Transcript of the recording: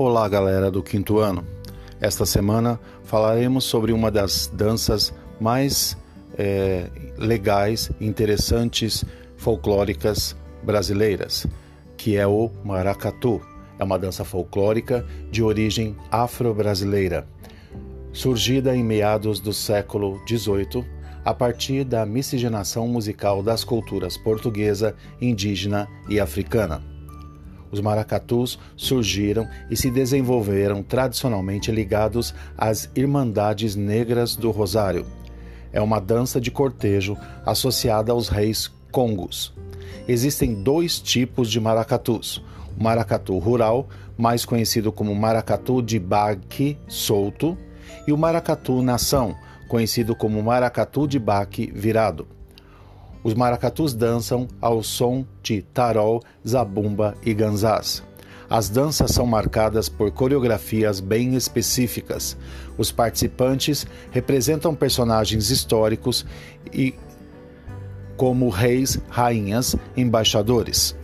Olá, galera do quinto ano. Esta semana falaremos sobre uma das danças mais é, legais, interessantes, folclóricas brasileiras, que é o maracatu. É uma dança folclórica de origem afro-brasileira, surgida em meados do século XVIII a partir da miscigenação musical das culturas portuguesa, indígena e africana. Os maracatus surgiram e se desenvolveram tradicionalmente ligados às Irmandades Negras do Rosário. É uma dança de cortejo associada aos reis congos. Existem dois tipos de maracatus: o maracatu rural, mais conhecido como maracatu de baque solto, e o maracatu nação, conhecido como maracatu de baque virado. Os maracatus dançam ao som de tarol, zabumba e ganzás. As danças são marcadas por coreografias bem específicas. Os participantes representam personagens históricos e como reis, rainhas, embaixadores.